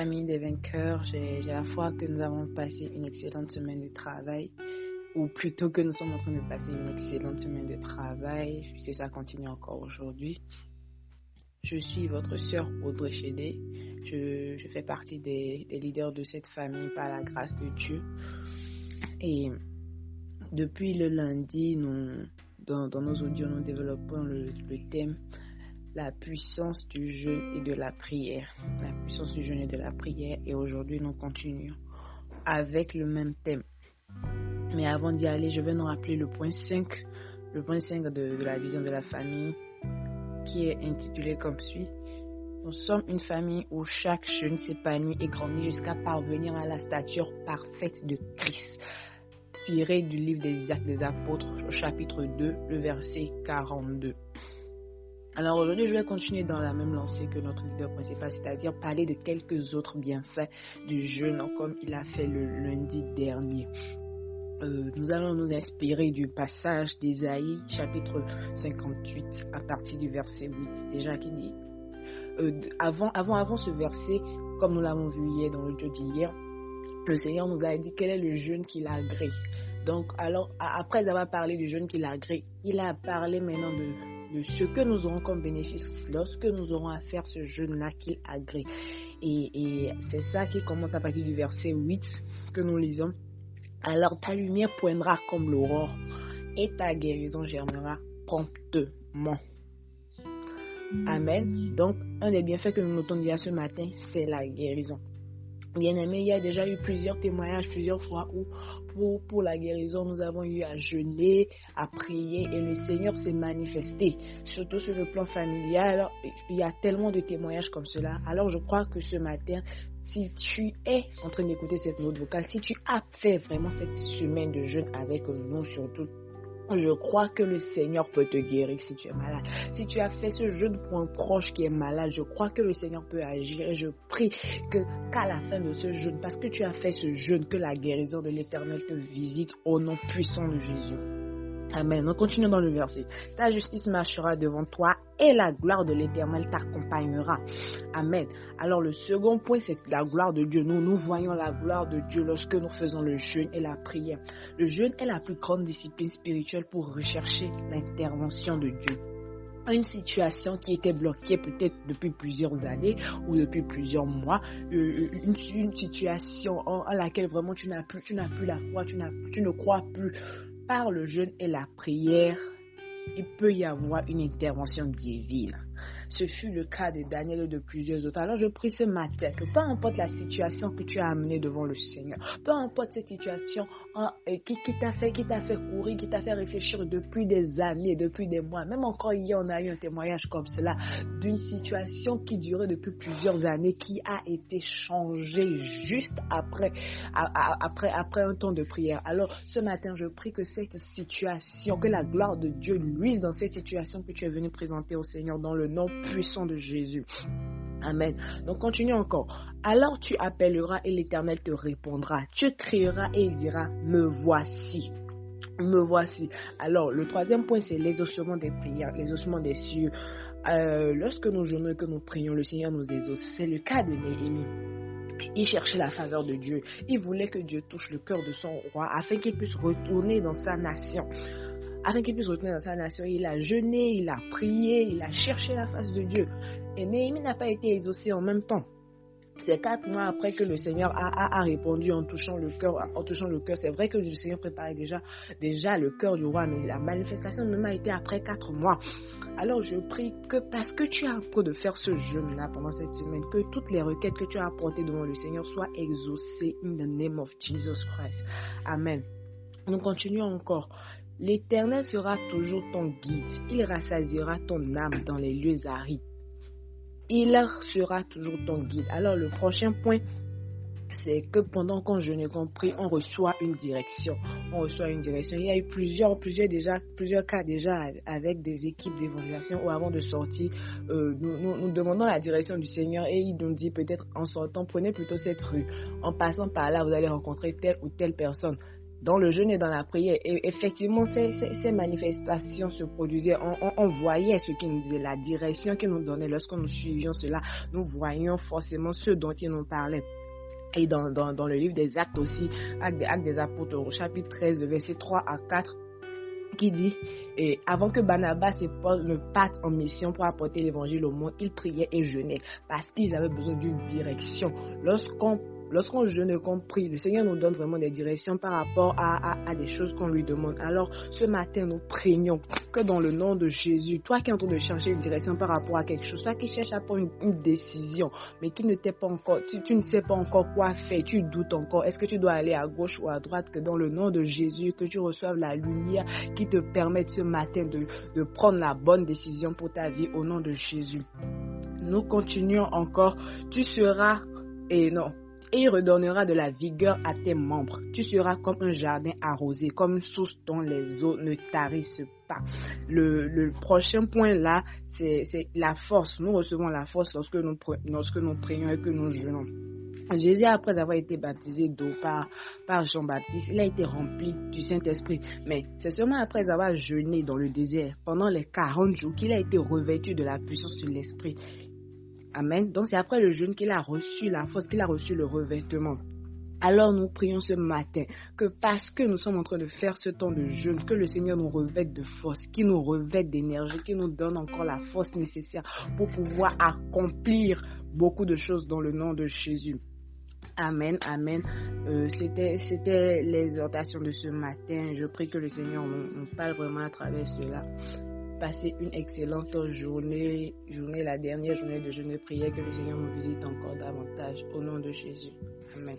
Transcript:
famille des vainqueurs. J'ai la foi que nous avons passé une excellente semaine de travail, ou plutôt que nous sommes en train de passer une excellente semaine de travail, puisque ça continue encore aujourd'hui. Je suis votre sœur Audrey Chédé. Je, fais partie des, leaders de cette famille par la grâce de Dieu. Et depuis le lundi, nous, dans, nos audios, nous développons le thème la puissance du jeûne et de la prière. La puissance du jeûne et de la prière. Et aujourd'hui, nous continuons avec le même thème. Mais avant d'y aller, je vais nous rappeler le point 5, le point 5 de, la vision de la famille, qui est intitulé comme suit. Nous sommes une famille où chaque jeune s'épanouit et grandit jusqu'à parvenir à la stature parfaite de Christ. Tiré du livre des Actes des Apôtres, chapitre 2, le verset 42. Alors aujourd'hui, je vais continuer dans la même lancée que notre leader principal, c'est-à-dire parler de quelques autres bienfaits du jeûne, comme il a fait le lundi dernier. Euh, nous allons nous inspirer du passage d'Ésaïe, chapitre 58, à partir du verset 8, déjà qui dit. Euh, avant, avant, avant ce verset, comme nous l'avons vu hier dans le jeu d'hier, le Seigneur nous a dit quel est le jeûne qu'il agrée. Donc, alors, après avoir parlé du jeûne qu'il agrée, il a parlé maintenant de de ce que nous aurons comme bénéfice lorsque nous aurons à faire ce jeûne-là qu'il agrée. Et, c'est ça qui commence à partir du verset 8 que nous lisons. Alors ta lumière poindra comme l'aurore et ta guérison germera promptement. Amen. Donc, un des bienfaits que nous notons déjà ce matin, c'est la guérison. Bien aimé, il y a déjà eu plusieurs témoignages, plusieurs fois où pour, pour la guérison, nous avons eu à jeûner, à prier et le Seigneur s'est manifesté, surtout sur le plan familial. il y a tellement de témoignages comme cela. Alors je crois que ce matin, si tu es en train d'écouter cette note vocale, si tu as fait vraiment cette semaine de jeûne avec nous, surtout je crois que le Seigneur peut te guérir si tu es malade. Si tu as fait ce jeûne pour un proche qui est malade, je crois que le Seigneur peut agir. Et je prie que qu'à la fin de ce jeûne, parce que tu as fait ce jeûne, que la guérison de l'Éternel te visite au nom puissant de Jésus. Amen. On continue dans le verset. Ta justice marchera devant toi et la gloire de l'Éternel t'accompagnera. Amen. Alors le second point, c'est la gloire de Dieu. Nous, nous voyons la gloire de Dieu lorsque nous faisons le jeûne et la prière. Le jeûne est la plus grande discipline spirituelle pour rechercher l'intervention de Dieu une situation qui était bloquée peut-être depuis plusieurs années ou depuis plusieurs mois, euh, une, situation en, laquelle vraiment tu n'as plus, plus la foi, tu, tu ne crois plus par le jeûne et la prière, il peut y avoir une intervention divine. Ce fut le cas de Daniel et de plusieurs autres. Alors je prie ce matin que peu importe la situation que tu as amenée devant le Seigneur, peu importe cette situation hein, qui, t'a fait, qui t'a fait courir, qui t'a fait réfléchir depuis des années, depuis des mois, même encore hier on a eu un témoignage comme cela d'une situation qui durait depuis plusieurs années, qui a été changée juste après, après, après un temps de prière. Alors ce matin je prie que cette situation, que la gloire de Dieu luise dans cette situation que tu es venu présenter au Seigneur dans le nom puissant de Jésus. Amen. Donc continue encore. Alors tu appelleras et l'Éternel te répondra. Tu crieras et il dira, me voici. Me voici. Alors le troisième point, c'est l'exaucement des prières, l'exaucement des cieux. Euh, lorsque nous jeûnons et que nous prions, le Seigneur nous exauce. C'est le cas de Néhémie. Il cherchait la faveur de Dieu. Il voulait que Dieu touche le cœur de son roi afin qu'il puisse retourner dans sa nation afin qu'il puisse retenir dans sa nation. Il a jeûné, il a prié, il a cherché la face de Dieu. Et Néhémie n'a pas été exaucé en même temps. C'est quatre mois après que le Seigneur a, répondu en touchant le cœur. En touchant le cœur, c'est vrai que le Seigneur préparait déjà, déjà le cœur du roi, mais la manifestation même a été après quatre mois. Alors je prie que parce que tu as appris de faire ce jeûne-là pendant cette semaine, que toutes les requêtes que tu as apportées devant le Seigneur soient exaucées in the name of Jesus Christ. Amen. Nous continuons encore. L'Éternel sera toujours ton guide. Il rassasiera ton âme dans les lieux arides. Il sera toujours ton guide. Alors le prochain point, c'est que pendant qu'on je n'ai compris, on reçoit une direction. On reçoit une direction. Il y a eu plusieurs, plusieurs déjà, plusieurs cas déjà avec des équipes d'évaluation où avant de sortir, euh, nous, demandons la direction du Seigneur et il nous dit peut-être en sortant, prenez plutôt cette rue. En passant par là, vous allez rencontrer telle ou telle personne dans le jeûne et dans la prière. Et effectivement, ces, ces, manifestations se produisaient. On, voyait ce qu'il nous disait, la direction qu'il nous donnait. Lorsque nous suivions cela, nous voyions forcément ce dont il nous parlait. Et dans, dans, dans le livre des actes aussi, actes, actes des apôtres, au chapitre 13, verset 3 à 4, qui dit, et avant que Barnabas et Paul ne partent en mission pour apporter l'évangile au monde, ils priaient et jeûnaient parce qu'ils avaient besoin d'une direction. Lorsqu'on Lorsqu'on jeûne prie, le Seigneur nous donne vraiment des directions par rapport à, des choses qu'on lui demande. Alors, ce matin, nous prions que dans le nom de Jésus, toi qui es en train de chercher une direction par rapport à quelque chose, toi qui cherches à prendre une, décision, mais qui ne t'est pas encore, tu, ne sais pas encore quoi faire, tu doutes encore, est-ce que tu dois aller à gauche ou à droite, que dans le nom de Jésus, que tu reçoives la lumière qui te permette ce matin de, de prendre la bonne décision pour ta vie au nom de Jésus. Nous continuons encore. Tu seras, et non, et redonnera de la vigueur à tes membres. Tu seras comme un jardin arrosé, comme une source dont les eaux ne tarissent pas. Le, prochain point là, c'est la force. Nous recevons la force lorsque nous, lorsque nous prions et que nous jeûnons. Jésus, après avoir été baptisé d'eau par, par Jean-Baptiste, il a été rempli du Saint-Esprit. Mais c'est seulement après avoir jeûné dans le désert pendant les 40 jours qu'il a été revêtu de la puissance de l'Esprit. Amen. Donc c'est après le jeûne qu'il a reçu la force, qu'il a reçu le revêtement. Alors nous prions ce matin que parce que nous sommes en train de faire ce temps de jeûne, que le Seigneur nous revête de force, qu'il nous revête d'énergie, qu'il nous donne encore la force nécessaire pour pouvoir accomplir beaucoup de choses dans le nom de Jésus. Amen, amen. Euh, c'était, c'était l'exhortation de ce matin. Je prie que le Seigneur nous parle vraiment à travers cela. Passez une excellente journée, journée, la dernière journée de jeûne et prière, que le Seigneur nous visite encore davantage. Au nom de Jésus. Amen.